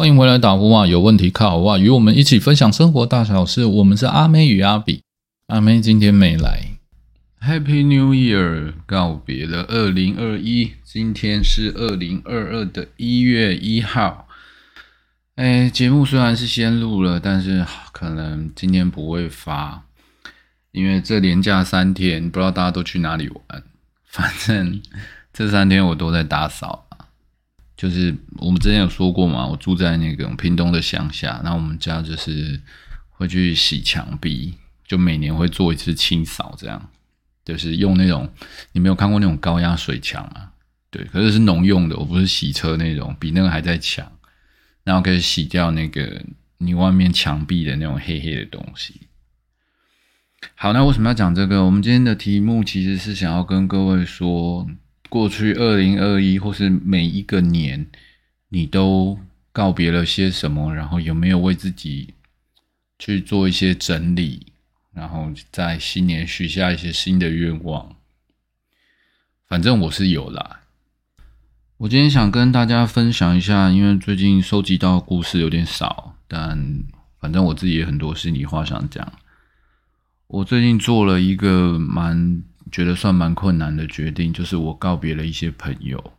欢迎回来打呼啊！有问题靠哇，与我们一起分享生活大小事。我们是阿妹与阿比，阿妹今天没来。Happy New Year，告别了二零二一，今天是二零二二的一月一号。哎，节目虽然是先录了，但是可能今天不会发，因为这连假三天，不知道大家都去哪里玩。反正这三天我都在打扫。就是我们之前有说过嘛，我住在那个屏东的乡下，那我们家就是会去洗墙壁，就每年会做一次清扫，这样就是用那种你没有看过那种高压水枪啊？对，可是是农用的，我不是洗车那种，比那个还在强，然后可以洗掉那个你外面墙壁的那种黑黑的东西。好，那为什么要讲这个？我们今天的题目其实是想要跟各位说。过去二零二一，或是每一个年，你都告别了些什么？然后有没有为自己去做一些整理？然后在新年许下一些新的愿望？反正我是有啦。我今天想跟大家分享一下，因为最近收集到故事有点少，但反正我自己也很多心里话想讲。我最近做了一个蛮。觉得算蛮困难的决定，就是我告别了一些朋友，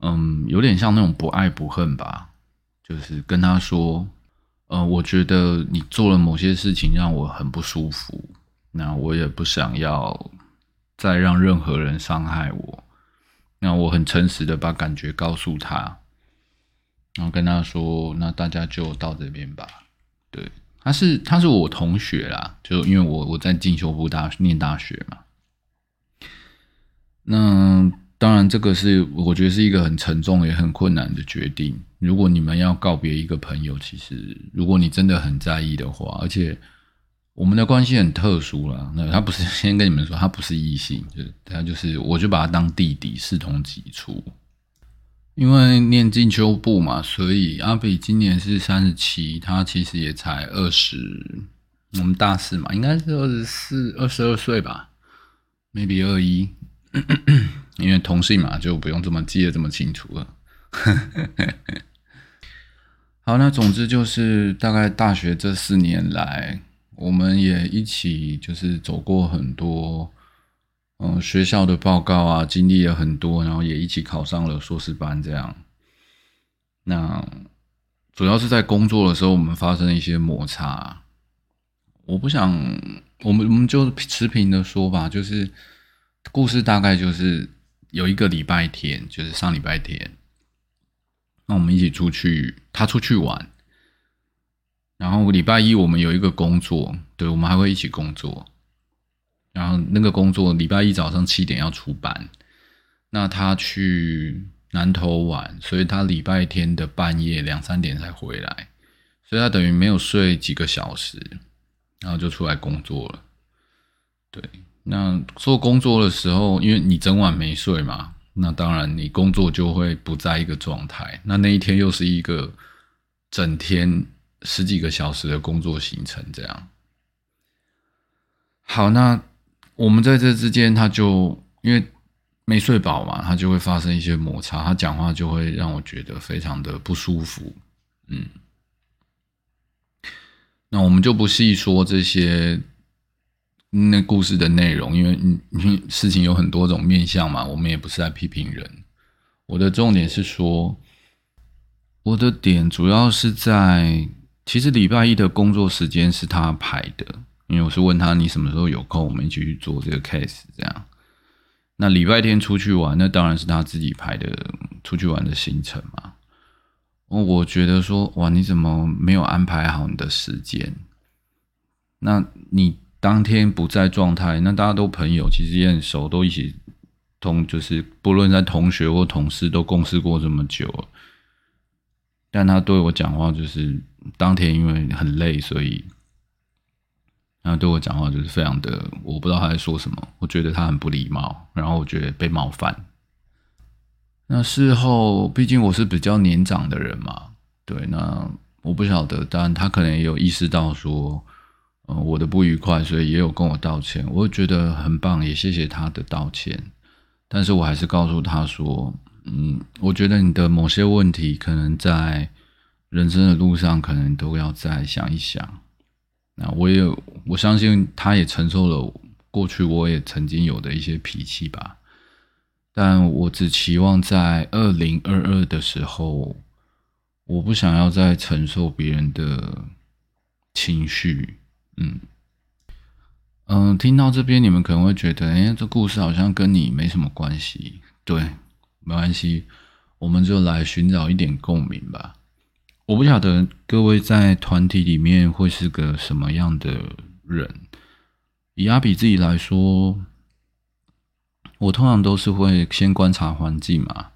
嗯，有点像那种不爱不恨吧，就是跟他说，呃，我觉得你做了某些事情让我很不舒服，那我也不想要再让任何人伤害我，那我很诚实的把感觉告诉他，然后跟他说，那大家就到这边吧，对，他是他是我同学啦，就因为我我在进修部大念大学嘛。那当然，这个是我觉得是一个很沉重也很困难的决定。如果你们要告别一个朋友，其实如果你真的很在意的话，而且我们的关系很特殊了，那他不是先跟你们说，他不是异性，就是他就是，我就把他当弟弟，视同己出。因为念进修部嘛，所以阿比今年是三十七，他其实也才二十，我们大四嘛，应该是二十四、二十二岁吧，maybe 二一。因为同性嘛，就不用这么记得这么清楚了。好，那总之就是大概大学这四年来，我们也一起就是走过很多，嗯，学校的报告啊，经历了很多，然后也一起考上了硕士班，这样。那主要是在工作的时候，我们发生了一些摩擦。我不想，我们我们就持平的说吧，就是。故事大概就是有一个礼拜天，就是上礼拜天，那我们一起出去，他出去玩，然后礼拜一我们有一个工作，对我们还会一起工作，然后那个工作礼拜一早上七点要出班，那他去南头玩，所以他礼拜天的半夜两三点才回来，所以他等于没有睡几个小时，然后就出来工作了，对。那做工作的时候，因为你整晚没睡嘛，那当然你工作就会不在一个状态。那那一天又是一个整天十几个小时的工作行程，这样。好，那我们在这之间，他就因为没睡饱嘛，他就会发生一些摩擦，他讲话就会让我觉得非常的不舒服。嗯，那我们就不细说这些。那故事的内容，因为事情有很多种面向嘛，我们也不是在批评人。我的重点是说，我的点主要是在，其实礼拜一的工作时间是他排的，因为我是问他你什么时候有空，我们一起去做这个 case 这样。那礼拜天出去玩，那当然是他自己排的出去玩的行程嘛。我我觉得说，哇，你怎么没有安排好你的时间？那你。当天不在状态，那大家都朋友，其实也很熟，都一起同，就是不论在同学或同事，都共事过这么久。但他对我讲话，就是当天因为很累，所以他对我讲话就是非常的，我不知道他在说什么，我觉得他很不礼貌，然后我觉得被冒犯。那事后，毕竟我是比较年长的人嘛，对，那我不晓得，但他可能也有意识到说。嗯，我的不愉快，所以也有跟我道歉，我觉得很棒，也谢谢他的道歉。但是我还是告诉他说，嗯，我觉得你的某些问题可能在人生的路上可能都要再想一想。那我也我相信他也承受了过去我也曾经有的一些脾气吧，但我只期望在二零二二的时候，我不想要再承受别人的情绪。嗯嗯，听到这边你们可能会觉得，哎，这故事好像跟你没什么关系。对，没关系，我们就来寻找一点共鸣吧。我不晓得各位在团体里面会是个什么样的人。以阿比自己来说，我通常都是会先观察环境嘛，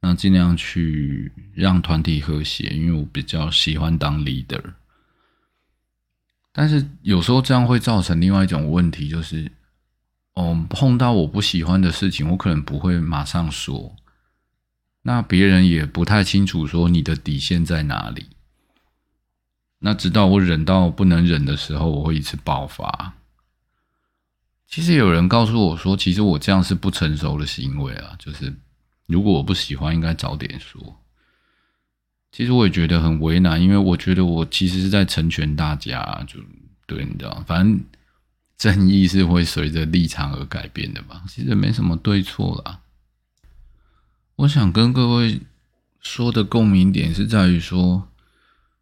那尽量去让团体和谐，因为我比较喜欢当 leader。但是有时候这样会造成另外一种问题，就是，嗯，碰到我不喜欢的事情，我可能不会马上说。那别人也不太清楚说你的底线在哪里。那直到我忍到不能忍的时候，我会一次爆发。其实有人告诉我说，其实我这样是不成熟的行为啊，就是如果我不喜欢，应该早点说。其实我也觉得很为难，因为我觉得我其实是在成全大家，就对，你知道，反正正义是会随着立场而改变的吧，其实没什么对错啦。我想跟各位说的共鸣点是在于说，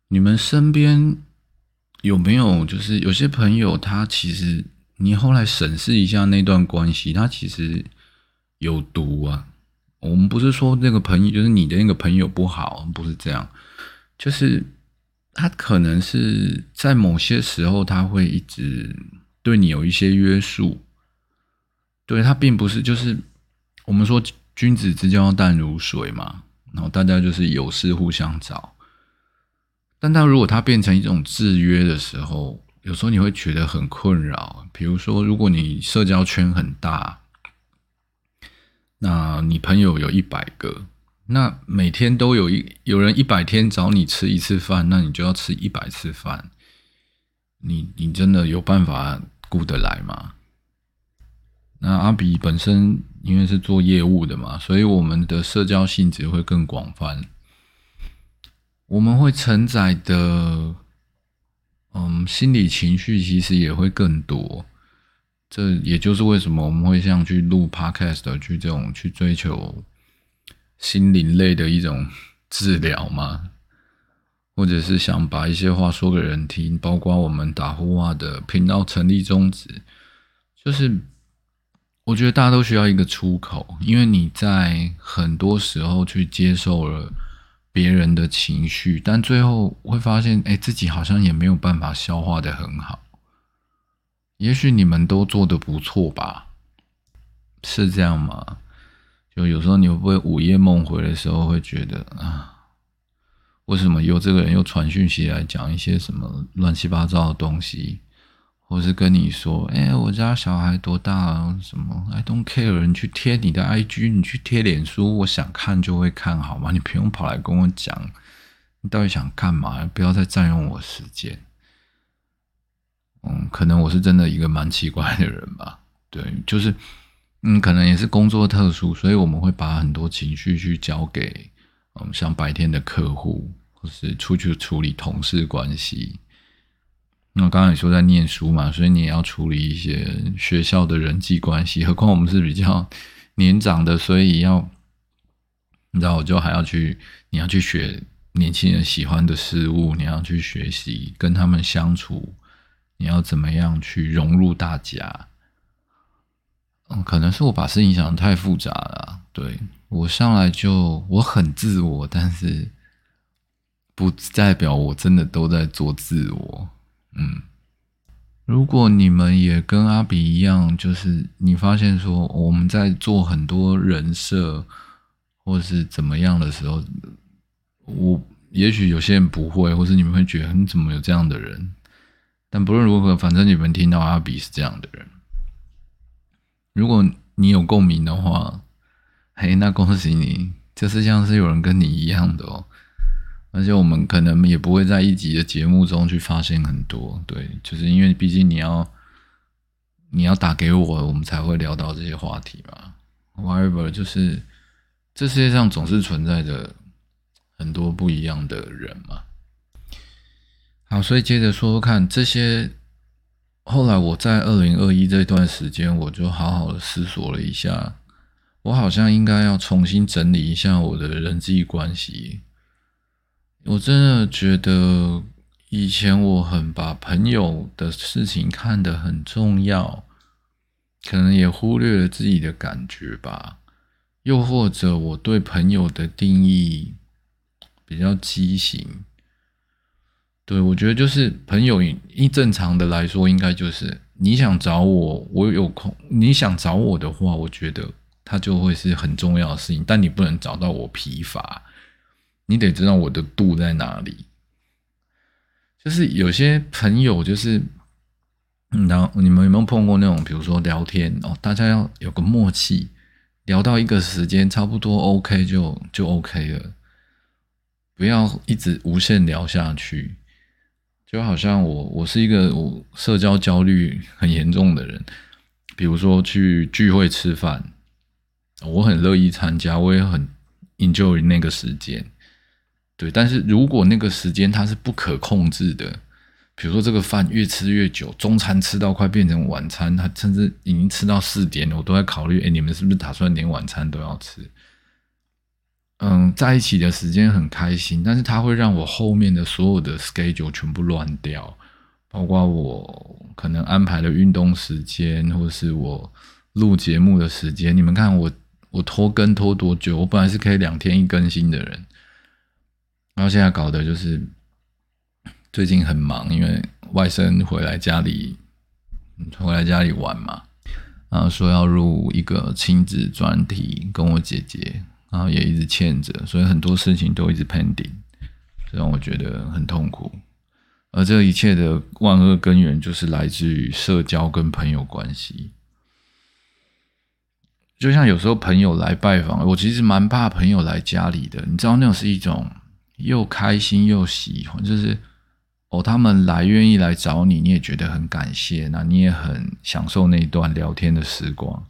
你们身边有没有就是有些朋友，他其实你后来审视一下那段关系，他其实有毒啊。我们不是说那个朋友就是你的那个朋友不好，不是这样，就是他可能是在某些时候他会一直对你有一些约束，对他并不是就是我们说。君子之交淡如水嘛，然后大家就是有事互相找。但当如果他变成一种制约的时候，有时候你会觉得很困扰。比如说，如果你社交圈很大，那你朋友有一百个，那每天都有一有人一百天找你吃一次饭，那你就要吃一百次饭。你你真的有办法顾得来吗？那阿比本身因为是做业务的嘛，所以我们的社交性质会更广泛，我们会承载的，嗯，心理情绪其实也会更多。这也就是为什么我们会像去录 podcast 去这种去追求心灵类的一种治疗嘛，或者是想把一些话说给人听，包括我们打呼话的频道成立宗旨，就是。我觉得大家都需要一个出口，因为你在很多时候去接受了别人的情绪，但最后会发现，哎，自己好像也没有办法消化的很好。也许你们都做的不错吧，是这样吗？就有时候你会不会午夜梦回的时候，会觉得啊，为什么有这个人又传讯息来讲一些什么乱七八糟的东西？或是跟你说，哎，我家小孩多大啊？什么？I don't care。你去贴你的 IG，你去贴脸书，我想看就会看，好吗？你不用跑来跟我讲，你到底想干嘛？不要再占用我时间。嗯，可能我是真的一个蛮奇怪的人吧。对，就是，嗯，可能也是工作特殊，所以我们会把很多情绪去交给，嗯，像白天的客户，或是出去处理同事关系。那刚刚你说在念书嘛，所以你也要处理一些学校的人际关系。何况我们是比较 年长的，所以要，你知道，我就还要去，你要去学年轻人喜欢的事物，你要去学习跟他们相处，你要怎么样去融入大家。嗯，可能是我把事情想的太复杂了。对我上来就我很自我，但是不代表我真的都在做自我。嗯，如果你们也跟阿比一样，就是你发现说我们在做很多人设或是怎么样的时候，我也许有些人不会，或是你们会觉得你怎么有这样的人？但不论如何，反正你们听到阿比是这样的人，如果你有共鸣的话，嘿，那恭喜你，这是像是有人跟你一样的哦。而且我们可能也不会在一集的节目中去发现很多，对，就是因为毕竟你要你要打给我，我们才会聊到这些话题嘛。Whatever，就是这世界上总是存在着很多不一样的人嘛。好，所以接着说说看这些。后来我在二零二一这段时间，我就好好的思索了一下，我好像应该要重新整理一下我的人际关系。我真的觉得以前我很把朋友的事情看得很重要，可能也忽略了自己的感觉吧。又或者我对朋友的定义比较畸形。对，我觉得就是朋友一正常的来说，应该就是你想找我，我有空，你想找我的话，我觉得他就会是很重要的事情。但你不能找到我疲乏，你得知道我的度在哪里。就是有些朋友，就是然后你们有没有碰过那种，比如说聊天哦，大家要有个默契，聊到一个时间差不多 OK 就就 OK 了，不要一直无限聊下去。就好像我，我是一个我社交焦虑很严重的人。比如说去聚会吃饭，我很乐意参加，我也很 enjoy 那个时间。对，但是如果那个时间它是不可控制的，比如说这个饭越吃越久，中餐吃到快变成晚餐，它甚至已经吃到四点了，我都在考虑：哎，你们是不是打算连晚餐都要吃？嗯，在一起的时间很开心，但是它会让我后面的所有的 schedule 全部乱掉，包括我可能安排的运动时间，或是我录节目的时间。你们看我我拖更拖多久？我本来是可以两天一更新的人，然后现在搞的就是最近很忙，因为外甥回来家里回来家里玩嘛，然后说要录一个亲子专题，跟我姐姐。然后也一直欠着，所以很多事情都一直 pending，让我觉得很痛苦。而这一切的万恶根源，就是来自于社交跟朋友关系。就像有时候朋友来拜访，我其实蛮怕朋友来家里的。你知道那种是一种又开心又喜欢，就是哦，他们来愿意来找你，你也觉得很感谢，那你也很享受那一段聊天的时光。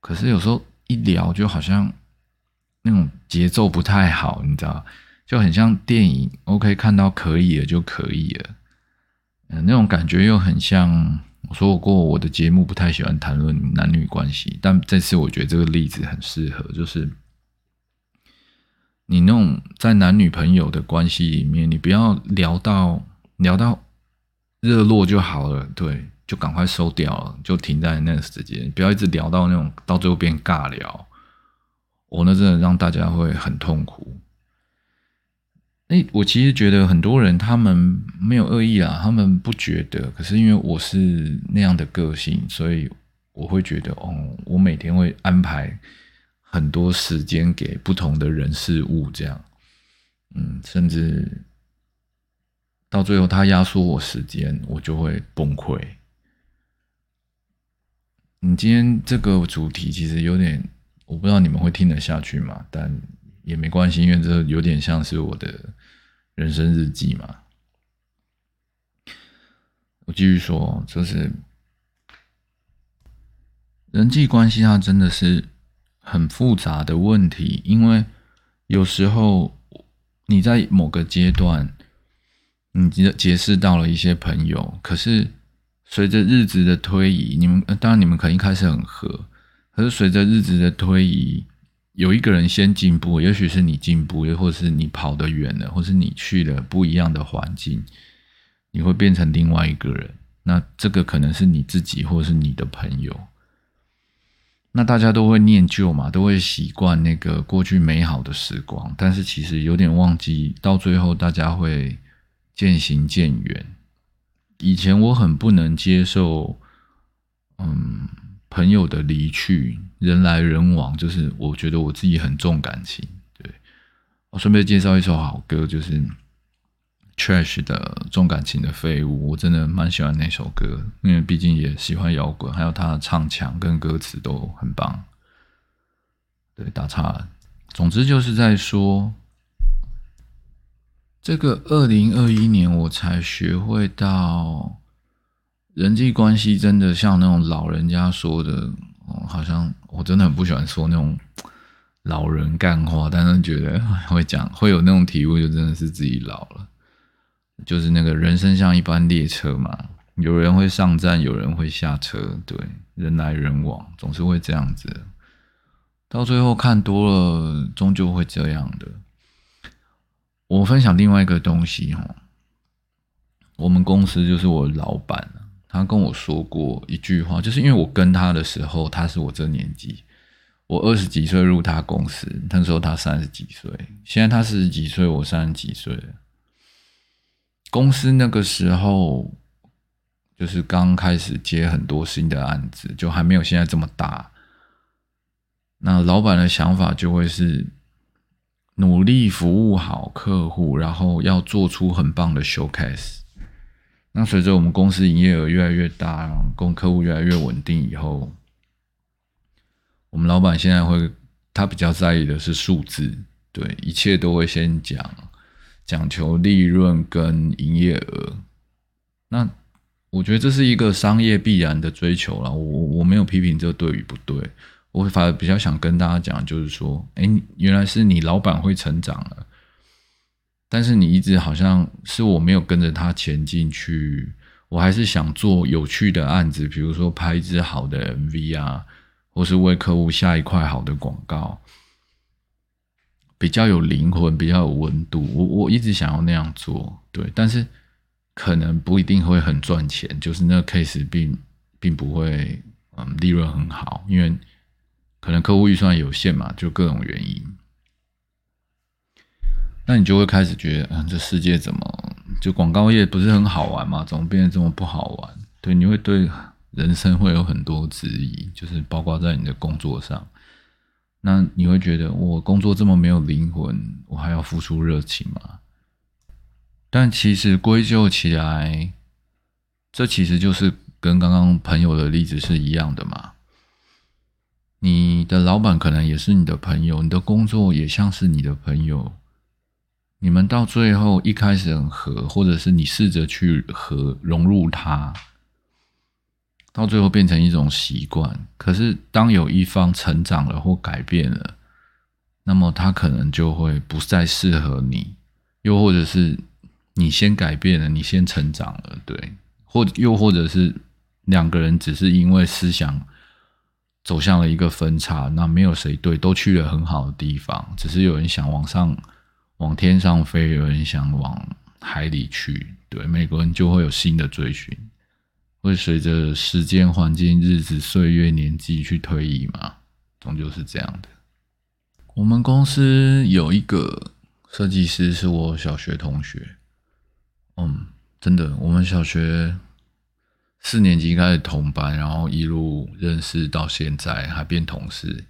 可是有时候一聊，就好像。那种节奏不太好，你知道，就很像电影。OK，看到可以了就可以了。嗯，那种感觉又很像。我说过，我的节目不太喜欢谈论男女关系，但这次我觉得这个例子很适合，就是你那种在男女朋友的关系里面，你不要聊到聊到热络就好了，对，就赶快收掉了，就停在那个时间，不要一直聊到那种到最后变尬聊。我那真的让大家会很痛苦。哎，我其实觉得很多人他们没有恶意啊，他们不觉得。可是因为我是那样的个性，所以我会觉得，哦，我每天会安排很多时间给不同的人事物，这样，嗯，甚至到最后他压缩我时间，我就会崩溃。你今天这个主题其实有点。我不知道你们会听得下去吗？但也没关系，因为这有点像是我的人生日记嘛。我继续说，就是人际关系，它真的是很复杂的问题。因为有时候你在某个阶段，你结结识到了一些朋友，可是随着日子的推移，你们当然你们可能一开始很合。可是随着日子的推移，有一个人先进步，也许是你进步，又或是你跑得远了，或是你去了不一样的环境，你会变成另外一个人。那这个可能是你自己，或是你的朋友。那大家都会念旧嘛，都会习惯那个过去美好的时光，但是其实有点忘记，到最后大家会渐行渐远。以前我很不能接受，嗯。朋友的离去，人来人往，就是我觉得我自己很重感情。对我顺便介绍一首好歌，就是 Trash 的《重感情的废物》，我真的蛮喜欢那首歌，因为毕竟也喜欢摇滚，还有他的唱腔跟歌词都很棒。对，打岔。总之就是在说，这个二零二一年我才学会到。人际关系真的像那种老人家说的，哦，好像我真的很不喜欢说那种老人干话，但是觉得会讲会有那种体悟，就真的是自己老了。就是那个人生像一班列车嘛，有人会上站，有人会下车，对，人来人往，总是会这样子。到最后看多了，终究会这样的。我分享另外一个东西哈，我们公司就是我老板，他跟我说过一句话，就是因为我跟他的时候，他是我这年纪，我二十几岁入他公司，那时候他三十几岁，现在他四十几岁，我三十几岁。公司那个时候就是刚开始接很多新的案子，就还没有现在这么大。那老板的想法就会是努力服务好客户，然后要做出很棒的 showcase。那随着我们公司营业额越来越大，供客户越来越稳定以后，我们老板现在会他比较在意的是数字，对一切都会先讲。讲求利润跟营业额，那我觉得这是一个商业必然的追求了。我我没有批评这对与不对，我反而比较想跟大家讲，就是说，哎，原来是你老板会成长了，但是你一直好像是我没有跟着他前进去，我还是想做有趣的案子，比如说拍一支好的 MV 啊，或是为客户下一块好的广告。比较有灵魂，比较有温度。我我一直想要那样做，对，但是可能不一定会很赚钱，就是那个 case 并并不会，嗯，利润很好，因为可能客户预算有限嘛，就各种原因。那你就会开始觉得，嗯，这世界怎么就广告业不是很好玩吗？怎么变得这么不好玩？对，你会对人生会有很多质疑，就是包括在你的工作上。那你会觉得我工作这么没有灵魂，我还要付出热情吗？但其实归咎起来，这其实就是跟刚刚朋友的例子是一样的嘛。你的老板可能也是你的朋友，你的工作也像是你的朋友。你们到最后一开始很合，或者是你试着去和融入他。到最后变成一种习惯，可是当有一方成长了或改变了，那么他可能就会不再适合你，又或者是你先改变了，你先成长了，对，或又或者是两个人只是因为思想走向了一个分叉，那没有谁对，都去了很好的地方，只是有人想往上往天上飞，有人想往海里去，对，美国人就会有新的追寻。会随着时间、环境、日子、岁月、年纪去推移嘛？终究是这样的。我们公司有一个设计师是我小学同学，嗯，真的，我们小学四年级开始同班，然后一路认识到现在，还变同事。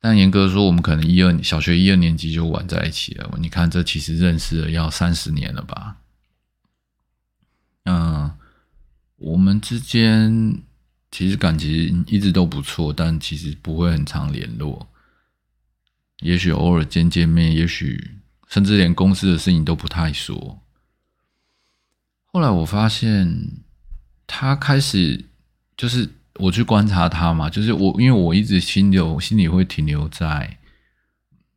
但严格说，我们可能一二小学一二年级就玩在一起了。你看，这其实认识了要三十年了吧？嗯。我们之间其实感情一直都不错，但其实不会很常联络。也许偶尔见见面，也许甚至连公司的事情都不太说。后来我发现，他开始就是我去观察他嘛，就是我因为我一直心留心里会停留在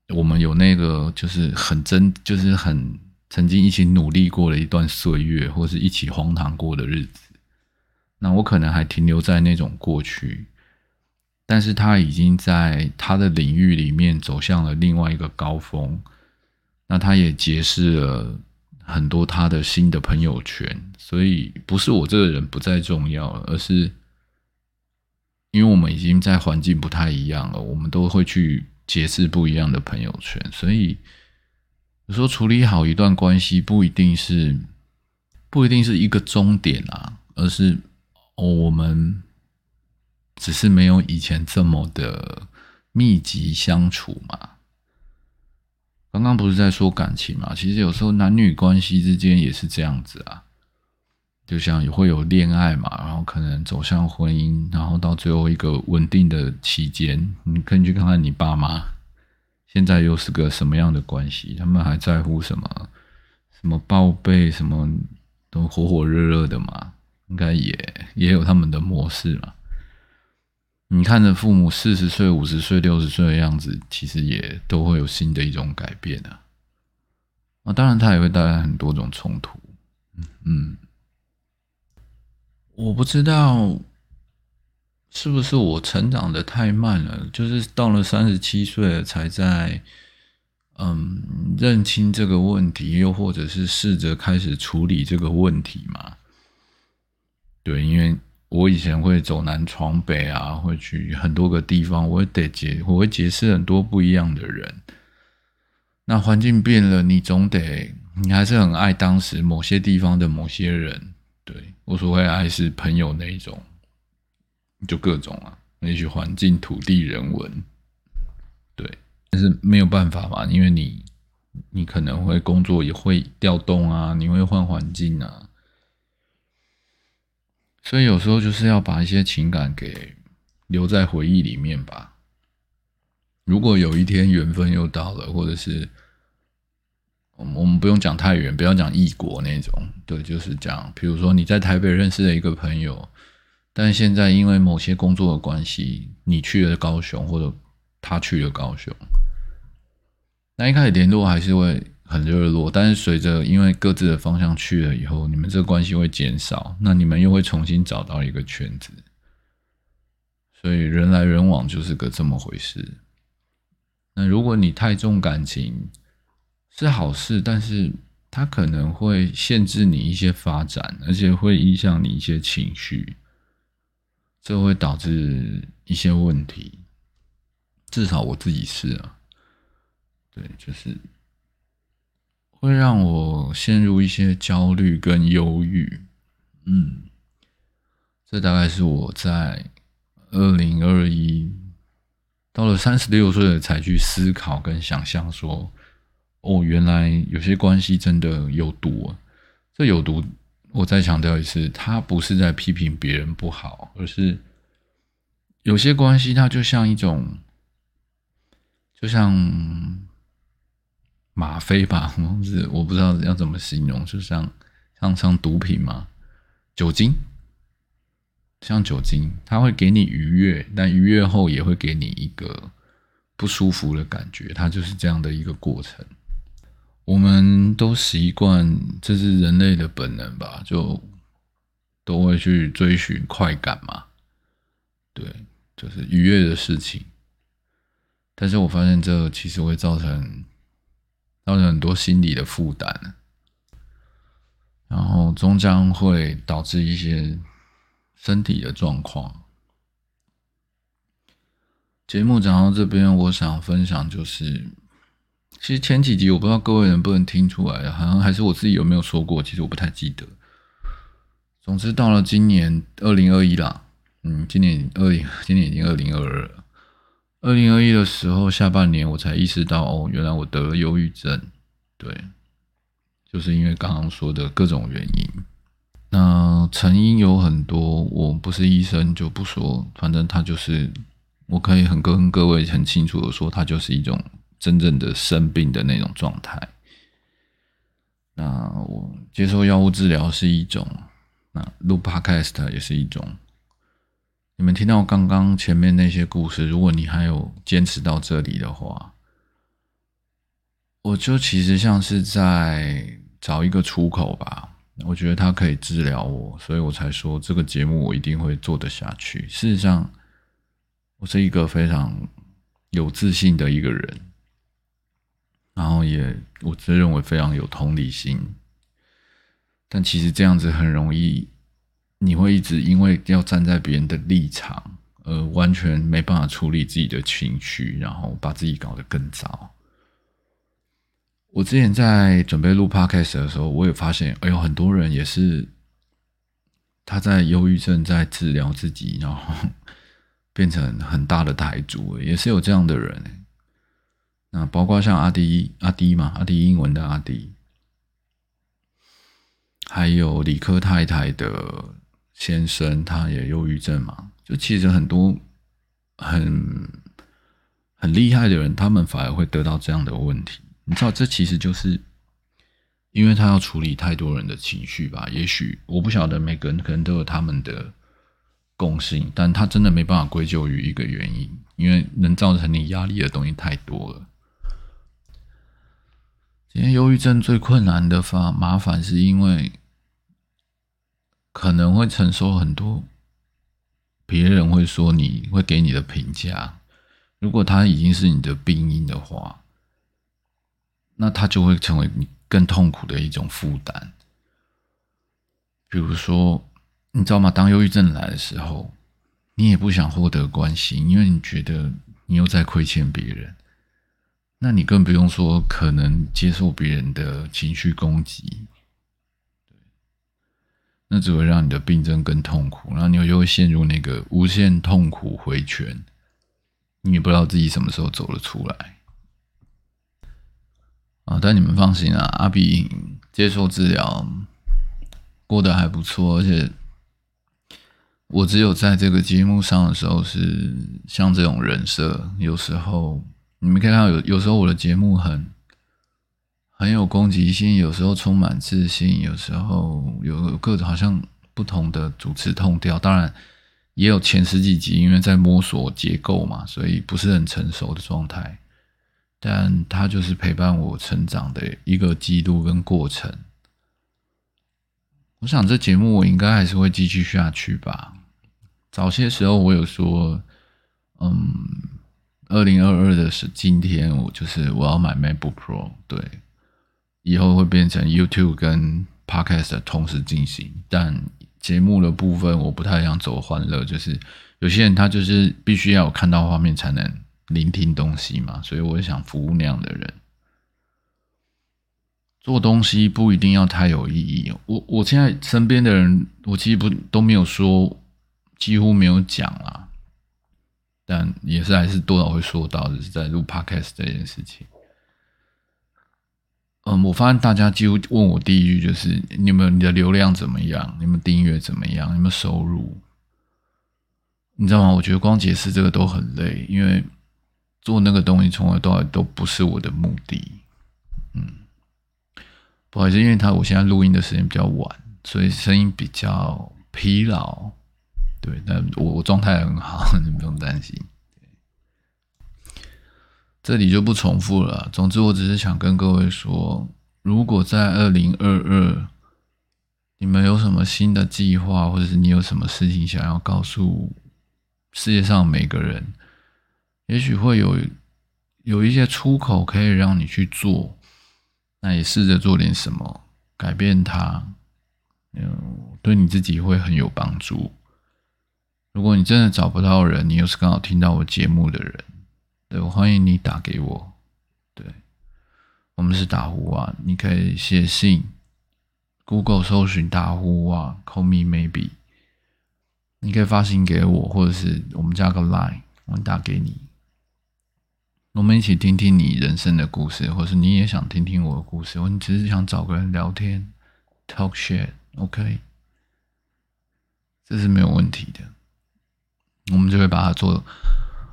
我们有那个就是很真，就是很曾经一起努力过的一段岁月，或是一起荒唐过的日子。那我可能还停留在那种过去，但是他已经在他的领域里面走向了另外一个高峰。那他也结识了很多他的新的朋友圈，所以不是我这个人不再重要，而是因为我们已经在环境不太一样了，我们都会去结识不一样的朋友圈。所以有时候处理好一段关系，不一定是不一定是一个终点啊，而是。我们只是没有以前这么的密集相处嘛。刚刚不是在说感情嘛？其实有时候男女关系之间也是这样子啊。就像也会有恋爱嘛，然后可能走向婚姻，然后到最后一个稳定的期间，你可以去看看你爸妈现在又是个什么样的关系？他们还在乎什么？什么报备？什么都火火热热的嘛？应该也也有他们的模式嘛。你看着父母四十岁、五十岁、六十岁的样子，其实也都会有新的一种改变啊。啊，当然，它也会带来很多种冲突。嗯，我不知道是不是我成长的太慢了，就是到了三十七岁了才在嗯认清这个问题，又或者是试着开始处理这个问题嘛？对，因为我以前会走南闯北啊，会去很多个地方，我得结，我会结识很多不一样的人。那环境变了，你总得，你还是很爱当时某些地方的某些人。对我所谓爱是朋友那一种，就各种啊，那些环境、土地、人文。对，但是没有办法嘛，因为你，你可能会工作也会调动啊，你会换环境啊。所以有时候就是要把一些情感给留在回忆里面吧。如果有一天缘分又到了，或者是我们不用讲太远，不要讲异国那种，对，就是讲，比如说你在台北认识了一个朋友，但现在因为某些工作的关系，你去了高雄，或者他去了高雄，那一开始联络还是会。很热络，但是随着因为各自的方向去了以后，你们这个关系会减少，那你们又会重新找到一个圈子，所以人来人往就是个这么回事。那如果你太重感情是好事，但是它可能会限制你一些发展，而且会影响你一些情绪，这会导致一些问题。至少我自己是啊，对，就是。会让我陷入一些焦虑跟忧郁，嗯，这大概是我在二零二一到了三十六岁才去思考跟想象说，哦，原来有些关系真的有毒啊。这有毒，我再强调一次，他不是在批评别人不好，而是有些关系它就像一种，就像。吗啡吧，是我不知道要怎么形容，就像像像毒品嘛，酒精，像酒精，它会给你愉悦，但愉悦后也会给你一个不舒服的感觉，它就是这样的一个过程。我们都习惯，这是人类的本能吧，就都会去追寻快感嘛，对，就是愉悦的事情。但是我发现这其实会造成。造成很多心理的负担，然后终将会导致一些身体的状况。节目讲到这边，我想分享就是，其实前几集我不知道各位能不能听出来，好像还是我自己有没有说过，其实我不太记得。总之，到了今年二零二一啦，嗯，今年二零，今年已经二零二二了。二零二一的时候，下半年我才意识到，哦，原来我得了忧郁症。对，就是因为刚刚说的各种原因。那成因有很多，我不是医生就不说，反正他就是，我可以很跟各位很清楚的说，它就是一种真正的生病的那种状态。那我接受药物治疗是一种，那录 Podcast 也是一种。你们听到刚刚前面那些故事，如果你还有坚持到这里的话，我就其实像是在找一个出口吧。我觉得它可以治疗我，所以我才说这个节目我一定会做得下去。事实上，我是一个非常有自信的一个人，然后也我自认为非常有同理心，但其实这样子很容易。你会一直因为要站在别人的立场，而完全没办法处理自己的情绪，然后把自己搞得更糟。我之前在准备录 podcast 的时候，我也发现，哎呦，很多人也是他在忧郁症在治疗自己，然后变成很大的台主，也是有这样的人。那包括像阿迪阿迪嘛，阿迪英文的阿迪，还有理科太太的。先生他也忧郁症嘛？就其实很多很很厉害的人，他们反而会得到这样的问题。你知道，这其实就是因为他要处理太多人的情绪吧？也许我不晓得，每个人可能都有他们的共性，但他真的没办法归咎于一个原因，因为能造成你压力的东西太多了。今天忧郁症最困难的发麻烦，是因为可能会承受很多别人会说你会给你的评价。如果他已经是你的病因的话，那他就会成为你更痛苦的一种负担。比如说，你知道吗？当忧郁症来的时候，你也不想获得关心，因为你觉得你又在亏欠别人。那你更不用说可能接受别人的情绪攻击，对那只会让你的病症更痛苦，然后你又会陷入那个无限痛苦回圈，你也不知道自己什么时候走了出来。啊，但你们放心啊，阿比接受治疗过得还不错，而且我只有在这个节目上的时候是像这种人设，有时候。你们可以看到，有有时候我的节目很很有攻击性，有时候充满自信，有时候有各种好像不同的主持痛调。当然，也有前十几集，因为在摸索结构嘛，所以不是很成熟的状态。但它就是陪伴我成长的一个记录跟过程。我想这节目我应该还是会继续下去吧。早些时候我有说，嗯。二零二二的是今天，我就是我要买 MacBook Pro，对，以后会变成 YouTube 跟 Podcast 同时进行。但节目的部分，我不太想走欢乐，就是有些人他就是必须要有看到画面才能聆听东西嘛，所以我想服务那样的人。做东西不一定要太有意义。我我现在身边的人，我其实不都没有说，几乎没有讲啊。但也是还是多少会说到，就是在录 podcast 这件事情。嗯，我发现大家几乎问我第一句就是：你们你的流量怎么样？你们订阅怎么样？有没有收入？你知道吗？我觉得光解释这个都很累，因为做那个东西从来到来都不是我的目的。嗯，不好意思，因为他我现在录音的时间比较晚，所以声音比较疲劳。对，但我我状态很好，你不用担心。这里就不重复了。总之，我只是想跟各位说，如果在二零二二，你们有什么新的计划，或者是你有什么事情想要告诉世界上每个人，也许会有有一些出口可以让你去做，那也试着做点什么，改变它，嗯，对你自己会很有帮助。如果你真的找不到人，你又是刚好听到我节目的人，对我欢迎你打给我。对，我们是打呼啊，你可以写信，Google 搜寻打呼啊，Call me maybe。你可以发信给我，或者是我们加个 Line，我打给你，我们一起听听你人生的故事，或是你也想听听我的故事，我你只是想找个人聊天，Talk shit，OK，这是没有问题的。我们就会把它做。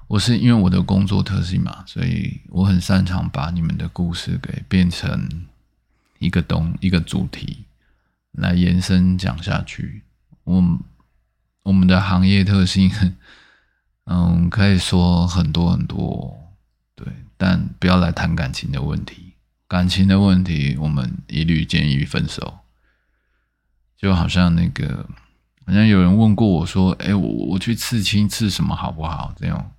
我是因为我的工作特性嘛，所以我很擅长把你们的故事给变成一个东一个主题来延伸讲下去。我我们的行业特性，嗯，可以说很多很多，对，但不要来谈感情的问题。感情的问题，我们一律建议分手。就好像那个。好像有人问过我说：“哎，我我去刺青刺什么好不好？”这样，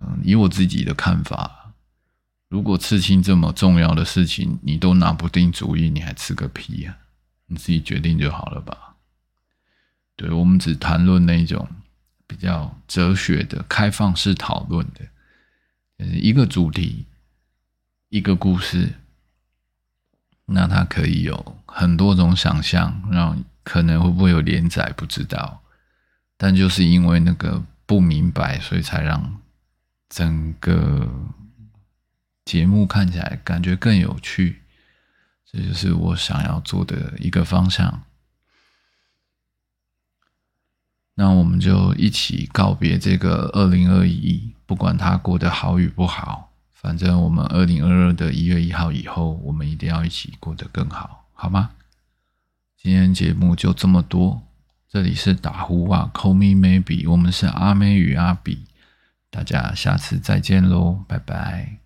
嗯，以我自己的看法，如果刺青这么重要的事情你都拿不定主意，你还刺个屁呀？你自己决定就好了吧。对我们只谈论那种比较哲学的、开放式讨论的，就是一个主题，一个故事，那它可以有很多种想象，让。可能会不会有连载，不知道。但就是因为那个不明白，所以才让整个节目看起来感觉更有趣。这就是我想要做的一个方向。那我们就一起告别这个二零二一，不管它过得好与不好，反正我们二零二二的一月一号以后，我们一定要一起过得更好，好吗？今天节目就这么多，这里是打呼啊，Call me maybe，我们是阿妹与阿比，大家下次再见喽，拜拜。